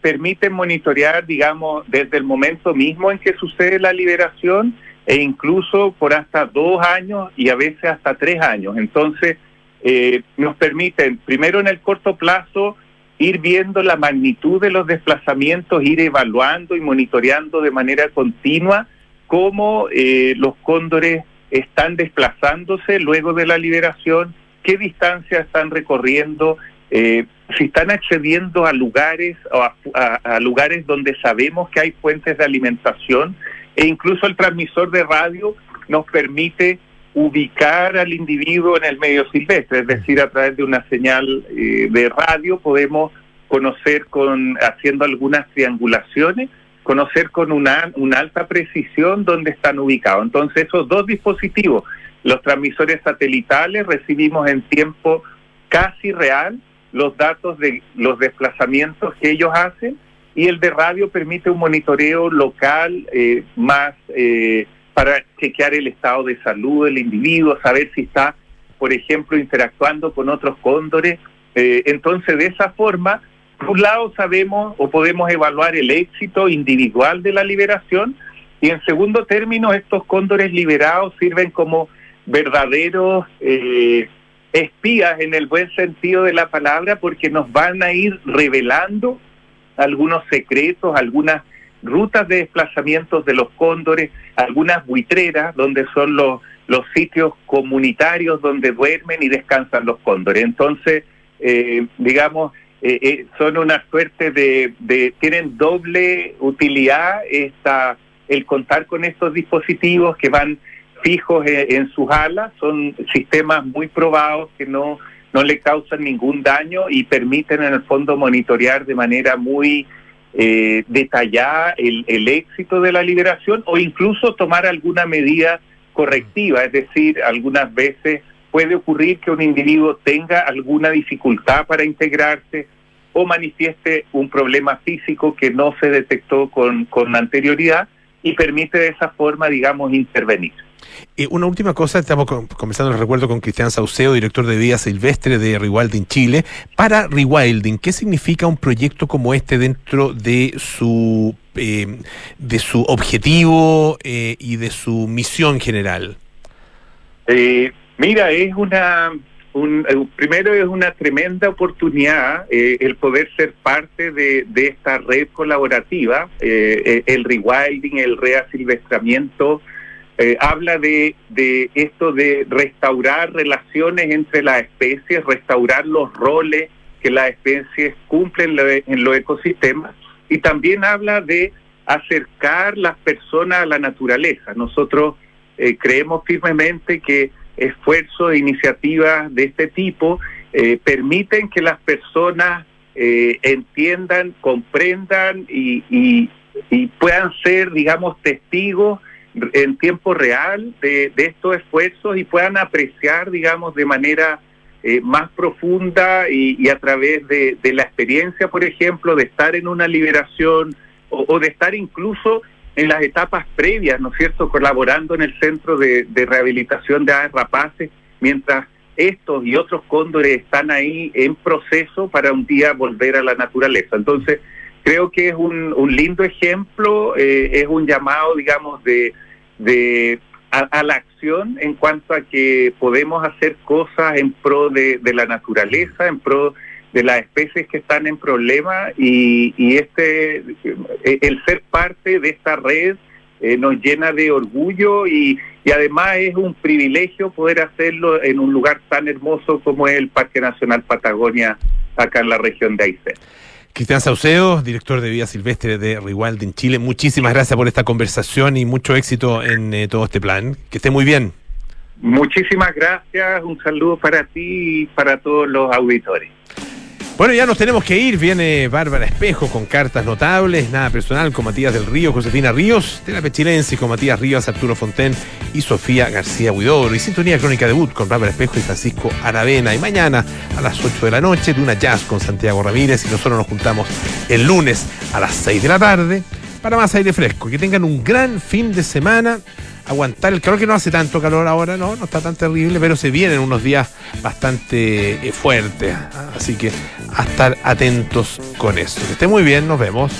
permiten monitorear, digamos, desde el momento mismo en que sucede la liberación e incluso por hasta dos años y a veces hasta tres años. Entonces, nos permiten, primero en el corto plazo, ir viendo la magnitud de los desplazamientos, ir evaluando y monitoreando de manera continua cómo eh, los cóndores están desplazándose luego de la liberación, qué distancia están recorriendo, eh, si están accediendo a lugares o a, lugares donde sabemos que hay fuentes de alimentación e incluso el transmisor de radio nos permite ubicar al individuo en el medio silvestre, es decir, a través de una señal eh, de radio podemos conocer con haciendo algunas triangulaciones, conocer con una, una alta precisión dónde están ubicados. Entonces, esos dos dispositivos, los transmisores satelitales, recibimos en tiempo casi real los datos de los desplazamientos que ellos hacen y el de radio permite un monitoreo local eh, más eh, para chequear el estado de salud del individuo, saber si está, por ejemplo, interactuando con otros cóndores. Eh, entonces, de esa forma, por un lado sabemos o podemos evaluar el éxito individual de la liberación y en segundo término, estos cóndores liberados sirven como verdaderos eh, espías en el buen sentido de la palabra porque nos van a ir revelando algunos secretos, algunas rutas de desplazamientos de los cóndores, algunas buitreras donde son los, los sitios comunitarios donde duermen y descansan los cóndores. Entonces, eh, digamos, eh, eh, son una suerte de, de, tienen doble utilidad esta, el contar con estos dispositivos que van fijos en, en sus alas, son sistemas muy probados que no, no le causan ningún daño y permiten en el fondo monitorear de manera muy eh, detallar el, el éxito de la liberación o incluso tomar alguna medida correctiva, es decir, algunas veces puede ocurrir que un individuo tenga alguna dificultad para integrarse o manifieste un problema físico que no se detectó con, con anterioridad y permite de esa forma, digamos, intervenir. Y una última cosa, estamos conversando, recuerdo, con Cristian Sauceo, director de Vida Silvestre de Rewilding Chile. Para Rewilding, ¿qué significa un proyecto como este dentro de su, eh, de su objetivo eh, y de su misión general? Eh, mira, es una, un, primero es una tremenda oportunidad el poder ser parte de, de esta red colaborativa, el rewilding, el reasilvestramiento, eh, habla de, de esto de restaurar relaciones entre las especies, restaurar los roles que las especies cumplen en los ecosistemas y también habla de acercar las personas a la naturaleza. Nosotros eh, creemos firmemente que esfuerzos e iniciativas de este tipo eh, permiten que las personas entiendan, comprendan y, y puedan ser, digamos, testigos en tiempo real de, estos esfuerzos y puedan apreciar, digamos, de manera eh, más profunda y, a través de, la experiencia, por ejemplo, de estar en una liberación o, de estar incluso en las etapas previas, ¿no es cierto?, colaborando en el centro de, rehabilitación de aves rapaces, mientras estos y otros cóndores están ahí en proceso para un día volver a la naturaleza. Entonces, creo que es un, un lindo ejemplo, eh, es un llamado, digamos, de, de a, la acción en cuanto a que podemos hacer cosas en pro de, la naturaleza, en pro de las especies que están en problema y, y este eh, el ser parte de esta red eh, nos llena de orgullo y, y, además es un privilegio poder hacerlo en un lugar tan hermoso como es el Parque Nacional Patagonia acá en la región de Aysén. Cristian Sauceo, director de Vida Silvestre de Rewild en Chile, muchísimas gracias por esta conversación y mucho éxito en eh, todo este plan. Que esté muy bien. Muchísimas gracias, un saludo para ti y para todos los auditores. Bueno, ya nos tenemos que ir. Viene Bárbara Espejo con cartas notables, nada personal con Matías del Río, Josefina Ríos, de la Pechilense con Matías Rivas, Arturo Fonten y Sofía García Huidobro. Y Sintonía Crónica Debut con Bárbara Espejo y Francisco Aravena. Y mañana a las 8 de la noche, de una jazz con Santiago Ramírez. Y nosotros nos juntamos el lunes a las 6 de la tarde para más aire fresco. Que tengan un gran fin de semana aguantar el calor, que no hace tanto calor ahora, no, no está tan terrible, pero se vienen unos días bastante eh, fuertes. Así que a estar atentos con eso. Que esté muy bien, nos vemos.